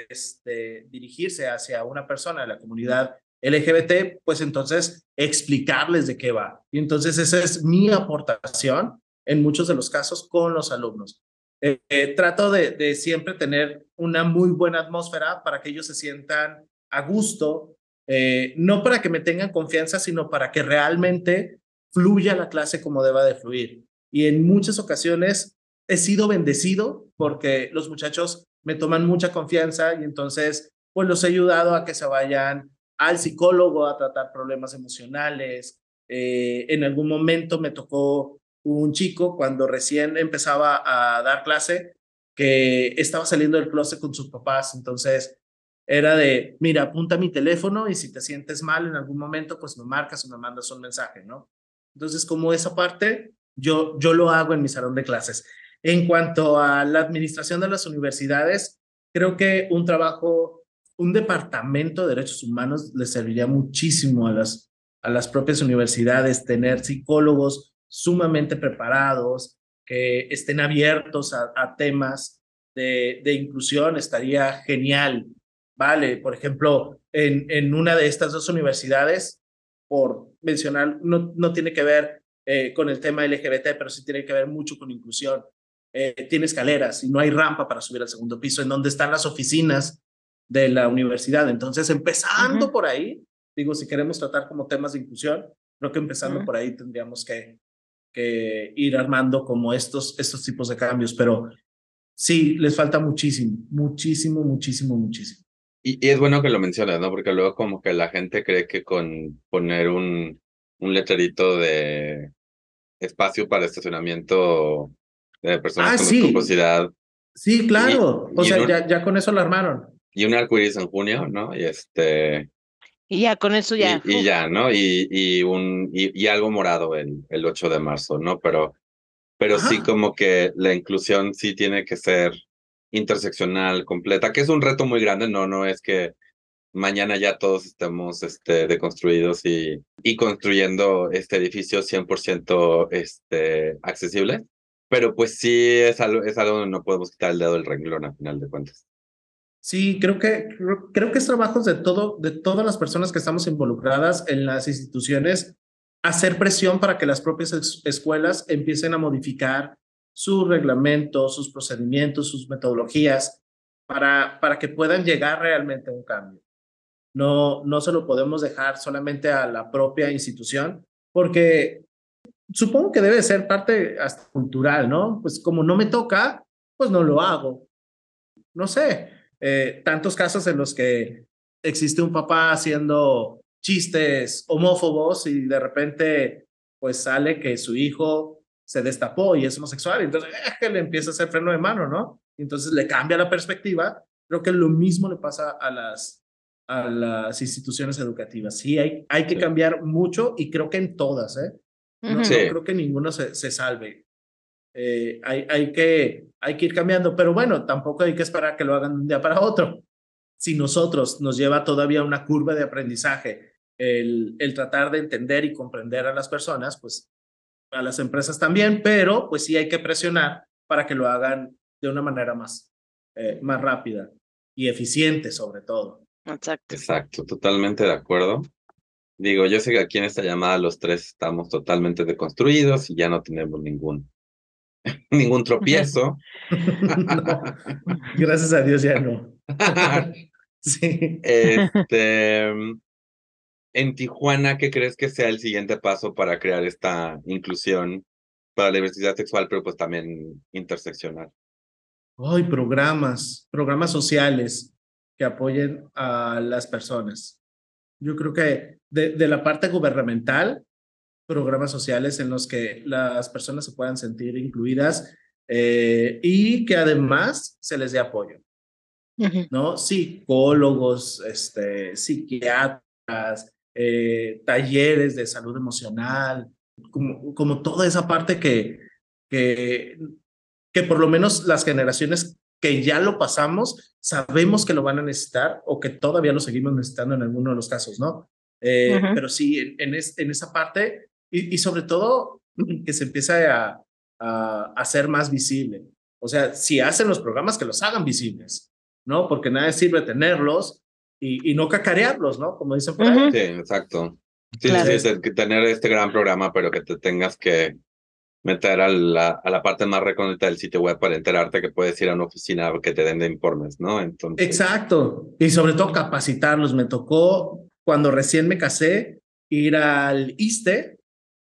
este, dirigirse hacia una persona de la comunidad LGBT, pues entonces explicarles de qué va. Y entonces esa es mi aportación en muchos de los casos con los alumnos. Eh, eh, trato de, siempre tener una muy buena atmósfera para que ellos se sientan a gusto, eh, no para que me tengan confianza, sino para que realmente fluya la clase como deba de fluir. Y en muchas ocasiones he sido bendecido porque los muchachos me toman mucha confianza y entonces pues los he ayudado a que se vayan al psicólogo a tratar problemas emocionales. Eh, en algún momento me tocó un chico cuando recién empezaba a dar clase que estaba saliendo del closet con sus papás, entonces era de, mira, apunta mi teléfono y si te sientes mal en algún momento, pues me marcas o me mandas un mensaje, ¿no? Entonces, como esa parte, yo, yo lo hago en mi salón de clases. En cuanto a la administración de las universidades, creo que un trabajo, un departamento de derechos humanos le serviría muchísimo a las, a las propias universidades, tener psicólogos sumamente preparados, que estén abiertos a, temas de, de, inclusión, estaría genial. Vale, por ejemplo, en, en una de estas dos universidades, por mencionar, no, no tiene que ver eh, con el tema LGBT, pero sí tiene que ver mucho con inclusión. Eh, tiene escaleras y no hay rampa para subir al segundo piso, en donde están las oficinas de la universidad. Entonces, empezando por ahí, digo, si queremos tratar como temas de inclusión, creo que empezando por ahí tendríamos que, que ir armando como estos, estos tipos de cambios, pero sí, les falta muchísimo, muchísimo, muchísimo, muchísimo. Y, es bueno que lo menciones, ¿no? Porque luego como que la gente cree que con poner un, un letrerito de espacio para estacionamiento de personas ah, con sí. discapacidad. Sí, claro. o sea, ya, ya con eso lo armaron. Y un arcoíris en junio, ¿no? Y este. Y ya con eso ya. Y, ya, ¿no? Y, y un y, y, algo morado el, el 8 de marzo, ¿no? Pero, pero sí como que la inclusión sí tiene que ser interseccional, completa, que es un reto muy grande, no, no es que mañana ya todos estemos este, deconstruidos y, y construyendo este edificio 100% este, accesible, pero pues sí es algo, es algo donde no podemos quitar el dedo del renglón a final de cuentas. Sí, creo que, creo, que es trabajo de, todo, de todas las personas que estamos involucradas en las instituciones hacer presión para que las propias escuelas empiecen a modificar sus reglamentos, sus procedimientos, sus metodologías, para, para que puedan llegar realmente a un cambio. No, no se lo podemos dejar solamente a la propia institución, porque supongo que debe ser parte hasta cultural, ¿no? Pues como no me toca, pues no lo hago. No sé, eh, tantos casos en los que existe un papá haciendo chistes homófobos y de repente pues sale que su hijo se destapó y es homosexual, y entonces eh, que le empieza a hacer freno de mano, ¿no? Entonces le cambia la perspectiva. Creo que lo mismo le pasa a las, a las instituciones educativas. Sí, hay, hay que cambiar mucho y creo que en todas, ¿eh? No, creo que ninguno se, se salve. Eh, hay, hay, que, hay que ir cambiando, pero bueno, tampoco hay que esperar que lo hagan de un día para otro. Si nosotros nos lleva todavía una curva de aprendizaje el, el tratar de entender y comprender a las personas, pues a las empresas también, pero pues sí hay que presionar para que lo hagan de una manera más, eh, más rápida y eficiente sobre todo. Exacto. Exacto, totalmente de acuerdo. Digo, yo sé que aquí en esta llamada los tres estamos totalmente deconstruidos y ya no tenemos ningún <laughs> ningún tropiezo. <laughs> gracias a Dios ya no. <laughs> sí. Este, en Tijuana, ¿qué crees que sea el siguiente paso para crear esta inclusión para la diversidad sexual, pero pues también interseccional? Hay programas, programas sociales que apoyen a las personas. Yo creo que de, de, la parte gubernamental, programas sociales en los que las personas se puedan sentir incluidas eh, y que además se les dé apoyo. ¿No? Psicólogos, este, psiquiatras, eh, talleres de salud emocional, como, como toda esa parte que, que, que por lo menos las generaciones que ya lo pasamos, sabemos que lo van a necesitar o que todavía lo seguimos necesitando en alguno de los casos, ¿no? Eh, pero sí, en, en, en, esa parte y, y, sobre todo <clears throat> que se empiece a, a, a ser más visible. O sea, si hacen los programas, que los hagan visibles, ¿no? Porque nada sirve tenerlos y, y no cacarearlos, ¿no? Como dicen por ahí. Sí, exacto. Sí, sí, sí, tener este gran programa, pero que te tengas que meter a la, a la parte más recóndita del sitio web para enterarte que puedes ir a una oficina que te den de informes, ¿no? Entonces... Exacto. Y sobre todo capacitarlos. Me tocó cuando recién me casé ir al ISTE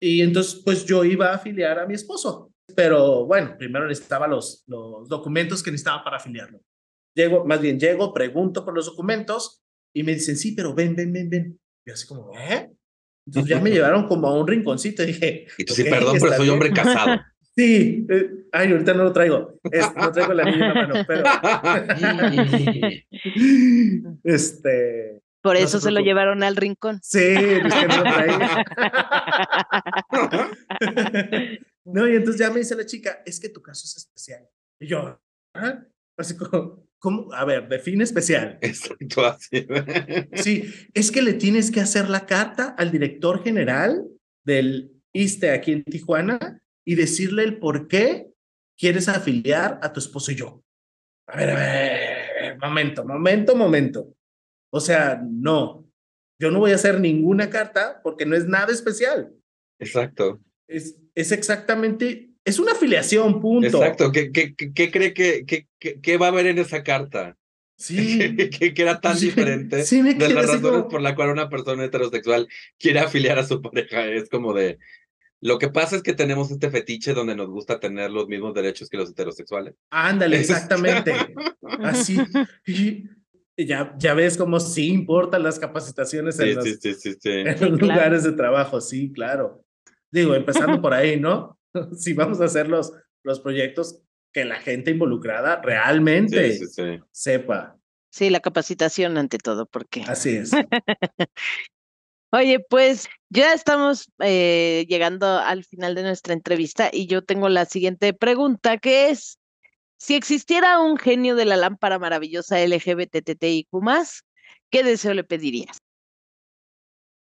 y entonces pues yo iba a afiliar a mi esposo. Pero bueno, primero necesitaba los, los documentos que necesitaba para afiliarlo. Llego, más bien llego, pregunto por los documentos Y me dicen, sí, pero ven, ven, ven, ven. Y yo así como, ¿eh? Entonces ya me <laughs> llevaron como a un rinconcito y dije. Y tú sí, perdón, pero soy hombre casado. <laughs> Sí, eh, ay, ahorita no lo traigo. no traigo la la mano, pero. <laughs> este. Por eso se, lo llevaron al rincón. Sí, es que no lo traía. <laughs> no, y entonces ya me dice la chica, es que tu caso es especial. Y yo, ¿ah? Así como, ¿cómo? A ver, define especial. Exacto, así. Sí, es que le tienes que hacer la carta al director general del ISTE aquí en Tijuana y decirle el por qué quieres afiliar a tu esposo y yo. A ver, a ver, momento, momento, momento. O sea, no, yo no voy a hacer ninguna carta porque no es nada especial. Exacto. Es, es exactamente, es una afiliación, punto. Exacto. ¿Qué, qué, qué cree que, que, que, va a haber en esa carta? Sí. <laughs> que, era tan diferente sí, me de las razones como... por la cual una persona heterosexual quiere afiliar a su pareja. Es como de, lo que pasa es que tenemos este fetiche donde nos gusta tener los mismos derechos que los heterosexuales. Ándale, <laughs> exactamente. Así. <laughs> Y ya, ya ves cómo sí importan las capacitaciones en, Sí, los, sí, sí, sí, sí. en los claro. lugares de trabajo. Sí, claro. Digo, empezando por ahí, ¿no? <laughs> Si vamos a hacer los, los proyectos que la gente involucrada realmente Sí, sí, sí. sepa. Sí, la capacitación ante todo, porque. Así es. <laughs> Oye, pues ya estamos eh, llegando al final de nuestra entrevista y yo tengo la siguiente pregunta, que es, si existiera un genio de la lámpara maravillosa LGBTTIQ+, ¿qué deseo le pedirías?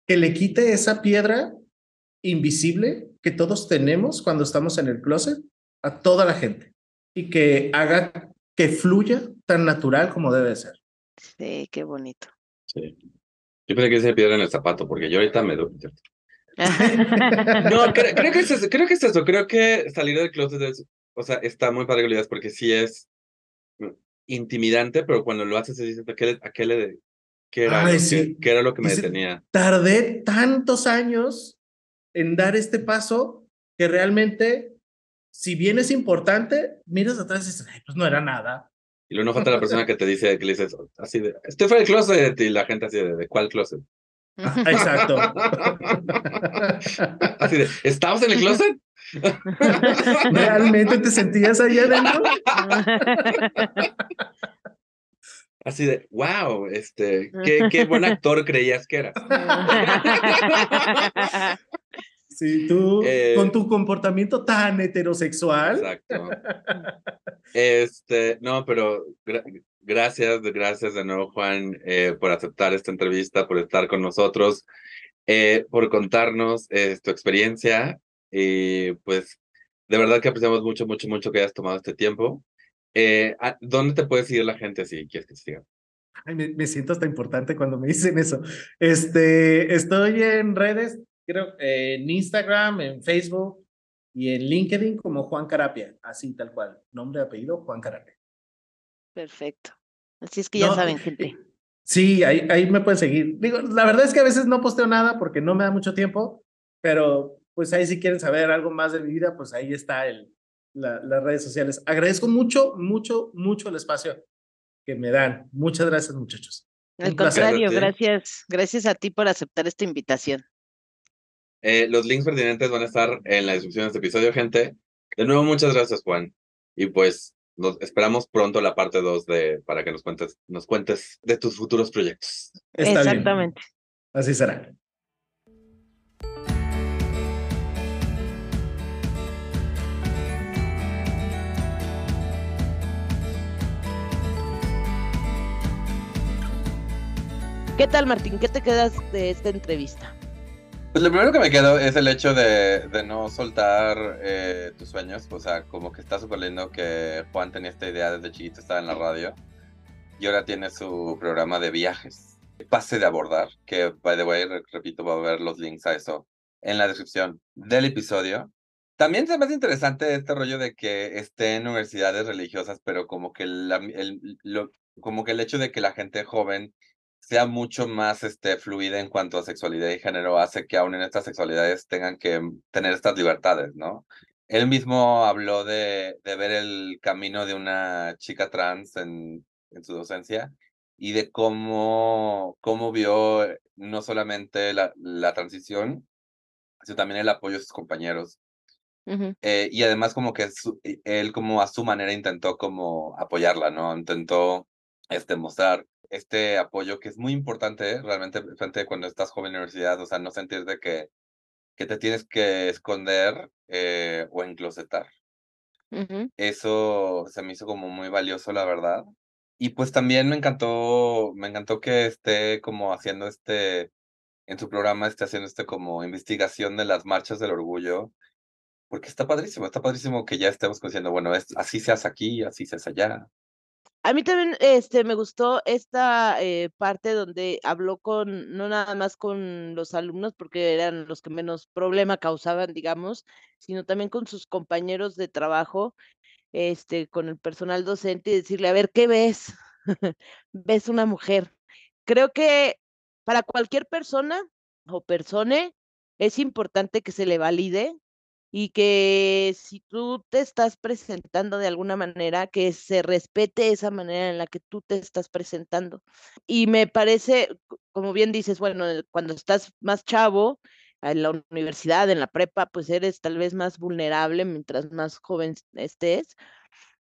Que le quite esa piedra invisible que todos tenemos cuando estamos en el closet a toda la gente y que haga que fluya tan natural como debe ser. Sí, qué bonito. Sí. Yo pensé que se piedra en el zapato, porque yo ahorita me doy. <laughs> No, creo, creo que es eso, creo que es eso, creo que salir del closet es, o sea, está muy padre que lo digas, porque sí es intimidante, pero cuando lo haces dices, ¿a qué le, a qué le qué era, Ay, lo sí. que, qué era lo que me Dice- detenía? Tardé tantos años en dar este paso que realmente, si bien es importante, miras atrás y dices, "Ay, pues no era nada. Y luego no falta la persona <laughs> que te dice, que le dices, así de, estoy fuera del closet, y la gente así de, ¿de cuál closet? Exacto. <laughs> Así de, ¿estabas en el closet? <laughs> ¿Realmente te sentías ahí adentro? Así de, wow, este, qué, qué buen actor creías que eras. Sí, tú Eh, con tu comportamiento tan heterosexual. Exacto. Este, no, pero gra- gracias, gracias de nuevo, Juan, eh, por aceptar esta entrevista, por estar con nosotros, eh, por contarnos tu experiencia. Y pues, de verdad que apreciamos mucho, mucho, mucho que hayas tomado este tiempo. Eh, ¿a- ¿Dónde te puede seguir la gente si quieres que te sigan? Ay, me, me siento hasta importante cuando me dicen eso. Este, estoy en redes, creo, eh, en Instagram, en Facebook y en LinkedIn como Juan Carapia, así tal cual. Nombre, apellido, Juan Carapia. Perfecto. Así es que ya No, saben, gente. Sí, ahí, ahí me pueden seguir. Digo, la verdad es que a veces no posteo nada porque no me da mucho tiempo, pero pues ahí si quieren saber algo más de mi vida, pues ahí está el, la- las redes sociales. Agradezco mucho, mucho, mucho el espacio que me dan. Muchas gracias, muchachos. Al un contrario, Gracias gracias, gracias a ti por aceptar esta invitación. Eh, los links pertinentes van a estar en la descripción de este episodio, gente. De nuevo, muchas gracias, Juan. Y pues nos esperamos pronto la parte 2 de para que nos cuentes, nos cuentes de tus futuros proyectos. Está bien. Exactamente. Así será. ¿Qué tal, Martín? ¿Qué te quedas de esta entrevista? Pues lo primero que me quedo es el hecho de, de no soltar eh, tus sueños. O sea, como que está súper lindo que Juan tenía esta idea desde chiquito, estaba en la radio. Y ahora tiene su programa de viajes. Pase de abordar, que, by the way, re- repito, va a ver los links a eso en la descripción del episodio. También se me hace interesante este rollo de que esté en universidades religiosas, pero como que, la- el, lo- como que el hecho de que la gente joven sea mucho más este, fluida en cuanto a sexualidad y género hace que aún en estas sexualidades tengan que tener estas libertades, ¿no? Él mismo habló de, de ver el camino de una chica trans en, en su docencia y de cómo, cómo vio eh, no solamente la, la transición, sino también el apoyo de sus compañeros. Eh, y además como que él como a su manera intentó como apoyarla, ¿no? Intentó este, mostrar este apoyo que es muy importante realmente frente cuando estás joven en la universidad, o sea, no sentir de que, que te tienes que esconder eh, o enclosetar. Eso se me hizo como muy valioso, la verdad. Y pues también me encantó, me encantó que esté como haciendo este, en su programa esté haciendo este como investigación de las marchas del orgullo, porque está padrísimo, está padrísimo que ya estemos diciendo, bueno, es, así se hace aquí, así se hace allá. A mí también este, me gustó esta eh, parte donde habló con, no nada más con los alumnos, porque eran los que menos problema causaban, digamos, sino también con sus compañeros de trabajo, este, con el personal docente y decirle, a ver, ¿qué ves? <laughs> ¿Ves una mujer? Creo que para cualquier persona o persone es importante que se le valide y que si tú te estás presentando de alguna manera, que se respete esa manera en la que tú te estás presentando. Y me parece, como bien dices, bueno, cuando estás más chavo, en la universidad, en la prepa, pues eres tal vez más vulnerable mientras más joven estés,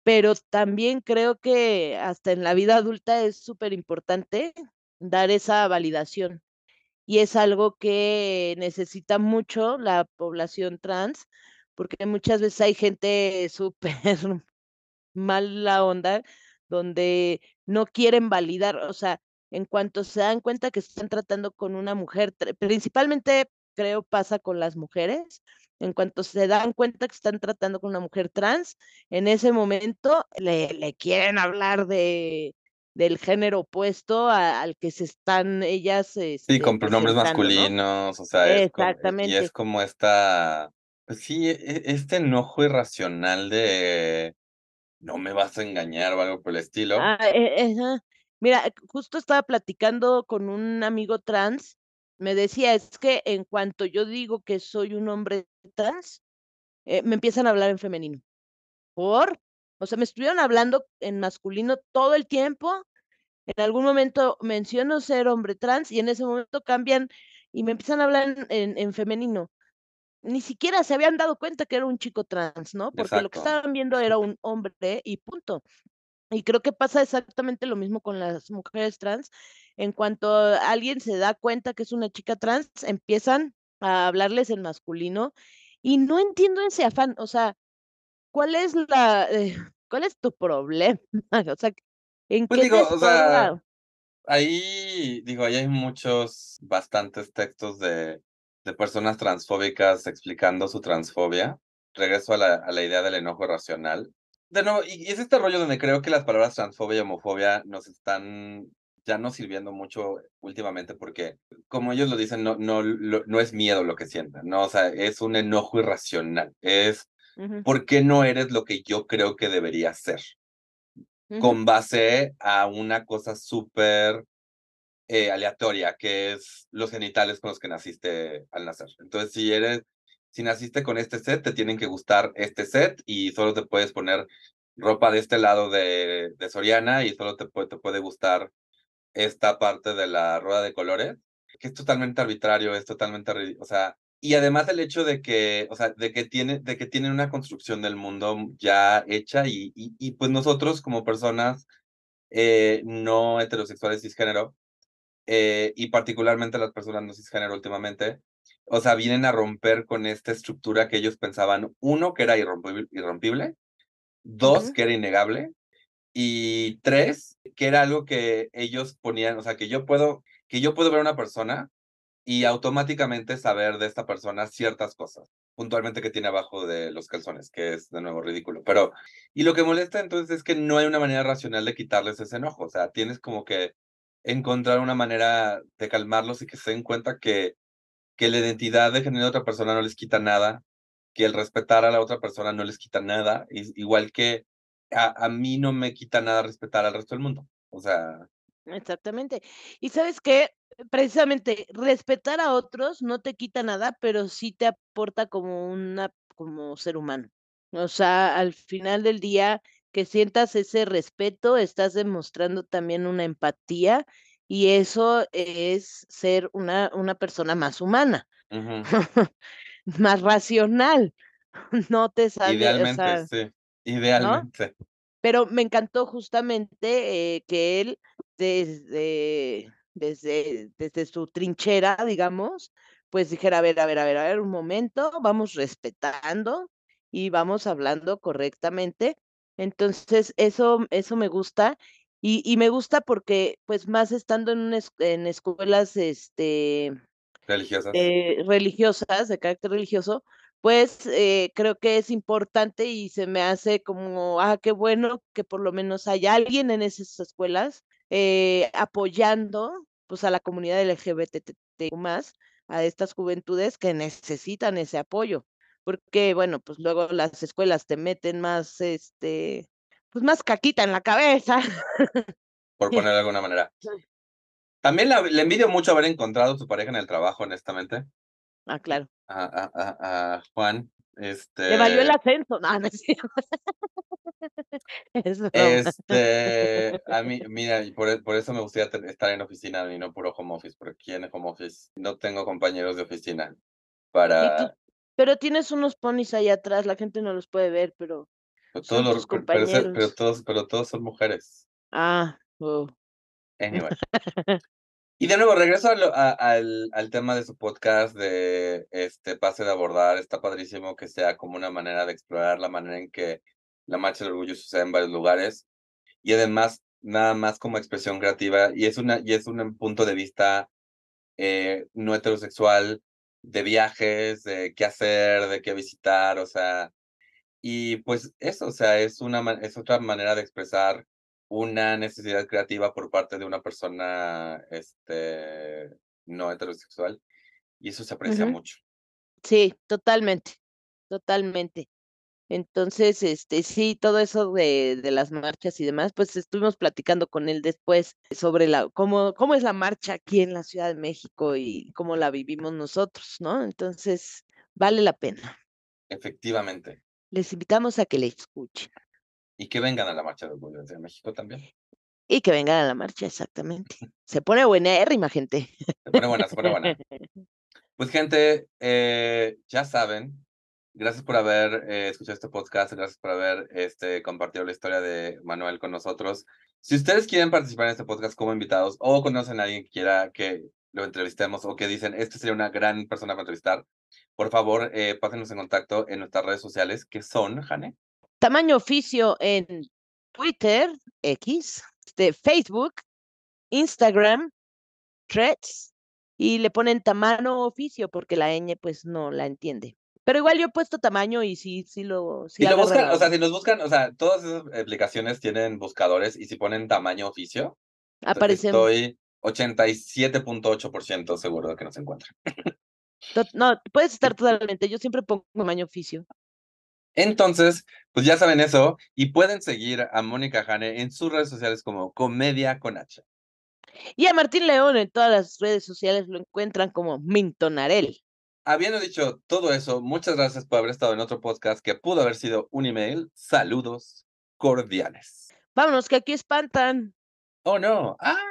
pero también creo que hasta en la vida adulta es súper importante dar esa validación y es algo que necesita mucho la población trans, porque muchas veces hay gente <laughs> súper mala onda, donde no quieren validar, o sea, en cuanto se dan cuenta que están tratando con una mujer, principalmente creo pasa con las mujeres, en cuanto se dan cuenta que están tratando con una mujer trans, en ese momento le, le quieren hablar de, del género opuesto al que se están ellas. sí, este, con pronombres masculinos, o sea, Exactamente. y es como esta, pues sí, e, e, este enojo irracional de no me vas a engañar o algo por el estilo. Ah, eh, Mira, justo estaba platicando con un amigo trans, me decía, es que en cuanto yo digo que soy un hombre trans, eh, me empiezan a hablar en femenino. ¿Por? O sea, me estuvieron hablando en masculino todo el tiempo. En algún momento menciono ser hombre trans y en ese momento cambian y me empiezan a hablar en, femenino. Ni siquiera se habían dado cuenta que era un chico trans, ¿no? Porque lo que estaban viendo era un hombre y punto. Y creo que pasa exactamente lo mismo con las mujeres trans. En cuanto alguien se da cuenta que es una chica trans, empiezan a hablarles en masculino y no entiendo ese afán, o sea, ¿cuál es la, eh, cuál es tu problema? <laughs> O sea, ¿en pues qué digo, o sea, ahí, digo, ahí hay muchos, bastantes textos de, de personas transfóbicas explicando su transfobia. Regreso a la, a la idea del enojo racional. De nuevo, y, es este rollo donde creo que las palabras transfobia y homofobia nos están ya no sirviendo mucho últimamente porque, como ellos lo dicen, no, no, no es miedo lo que sientan, ¿no? O sea, es un enojo irracional. Es ¿por qué no eres lo que yo creo que deberías ser? Con base a una cosa súper eh, aleatoria, que es los genitales con los que naciste al nacer. Entonces, si eres, si naciste con este set, te tienen que gustar este set y solo te puedes poner ropa de este lado de, de Soriana y solo te te puede gustar esta parte de la rueda de colores, que es totalmente arbitrario, es totalmente, o sea, y además el hecho de que, o sea, de que tiene, de que tienen una construcción del mundo ya hecha y, y, pues nosotros como personas eh, no heterosexuales cisgénero, eh, y particularmente las personas no cisgénero últimamente, o sea, vienen a romper con esta estructura que ellos pensaban, uno, que era irrompible, dos, que era innegable, y tres, que era algo que ellos ponían, o sea, que yo puedo, que yo puedo ver a una persona y automáticamente saber de esta persona ciertas cosas, puntualmente que tiene abajo de los calzones, que es de nuevo ridículo. Pero, y lo que molesta entonces es que no hay una manera racional de quitarles ese enojo, o sea, tienes como que encontrar una manera de calmarlos y que se den cuenta que, que la identidad de género de otra persona no les quita nada, que el respetar a la otra persona no les quita nada, igual que a, a mí no me quita nada respetar al resto del mundo. O sea, Exactamente. Y sabes qué, precisamente respetar a otros no te quita nada, pero sí te aporta como una, como ser humano. O sea, al final del día, que sientas ese respeto, estás demostrando también una empatía y eso es ser una, una persona más humana, <laughs> más racional. <laughs> No te sale. Idealmente, sí. Idealmente. Pero me encantó justamente eh, que él desde, desde, desde su trinchera, digamos, pues dijera, a ver, a ver, a ver, a ver, un momento, vamos respetando y vamos hablando correctamente. Entonces, eso, eso me gusta. Y, y me gusta porque, pues, más estando en, en escuelas este, religiosas. Eh, religiosas, de carácter religioso, pues eh, creo que es importante y se me hace como, ah, qué bueno que por lo menos hay alguien en esas escuelas eh, apoyando pues a la comunidad LGBT más, a estas juventudes que necesitan ese apoyo, porque bueno, pues luego las escuelas te meten más, este, pues más caquita en la cabeza. Por <laughs> poner de alguna manera. También le envidio mucho haber encontrado su pareja en el trabajo, honestamente. Ah, claro. A, Juan. Este... Le valió el ascenso. No, no es <laughs> este, <laughs> a mí, mira, por, e, por eso me gustaría estar en oficina y no puro home office, porque aquí en home office no tengo compañeros de oficina para... pero tienes unos ponis ahí atrás, la gente no los puede ver, pero... Pero todos, los, pero, todos, pero todos son mujeres. Ah, oh. Anyway. <laughs> Y de nuevo, regreso al, tema de su podcast de este pase de abordar. Está padrísimo que sea como una manera de explorar la manera en que la marcha del orgullo sucede en varios lugares. Y además, nada más como expresión creativa. Y es, una, y es un punto de vista eh, no heterosexual de viajes, de qué hacer, de qué visitar, o sea. Y pues eso, o sea, es, una, es otra manera de expresar una necesidad creativa por parte de una persona este, no heterosexual y eso se aprecia mucho. Sí, totalmente, totalmente. Entonces, este, sí, todo eso de, de, las marchas y demás, pues estuvimos platicando con él después sobre la, cómo, cómo es la marcha aquí en la Ciudad de México y cómo la vivimos nosotros, ¿no? Entonces, vale la pena. Efectivamente. Les invitamos a que le escuchen. Y que vengan a la marcha de orgullo de México también. Y que vengan a la marcha, exactamente. Se pone buena, gente. Se pone buena, se pone buena. <laughs> Pues gente, eh, ya saben, gracias por haber eh, escuchado este podcast, gracias por haber este, compartido la historia de Manuel con nosotros. Si ustedes quieren participar en este podcast como invitados o conocen a alguien que quiera que lo entrevistemos o que dicen, esta sería una gran persona para entrevistar, por favor, eh, pásenos en contacto en nuestras redes sociales, que son, Jane. Tamaño oficio en Twitter, X, de Facebook, Instagram, Threads, y le ponen tamaño oficio porque la ñ pues no la entiende. Pero igual yo he puesto tamaño y sí, sí lo... Sí lo buscan, o sea, si nos buscan, o sea, todas esas aplicaciones tienen buscadores y si ponen tamaño oficio, aparece. Estoy 87.8% seguro de que nos encuentran. No, puedes <laughs> estar totalmente, yo siempre pongo tamaño oficio. Entonces, pues ya saben eso y pueden seguir a Mónica Jane en sus redes sociales como Comedia con H. Y a Martín León en todas las redes sociales lo encuentran como Mintonarel. Habiendo dicho todo eso, muchas gracias por haber estado en otro podcast que pudo haber sido un email. Saludos cordiales. Vámonos, que aquí espantan. Oh, no. Ah.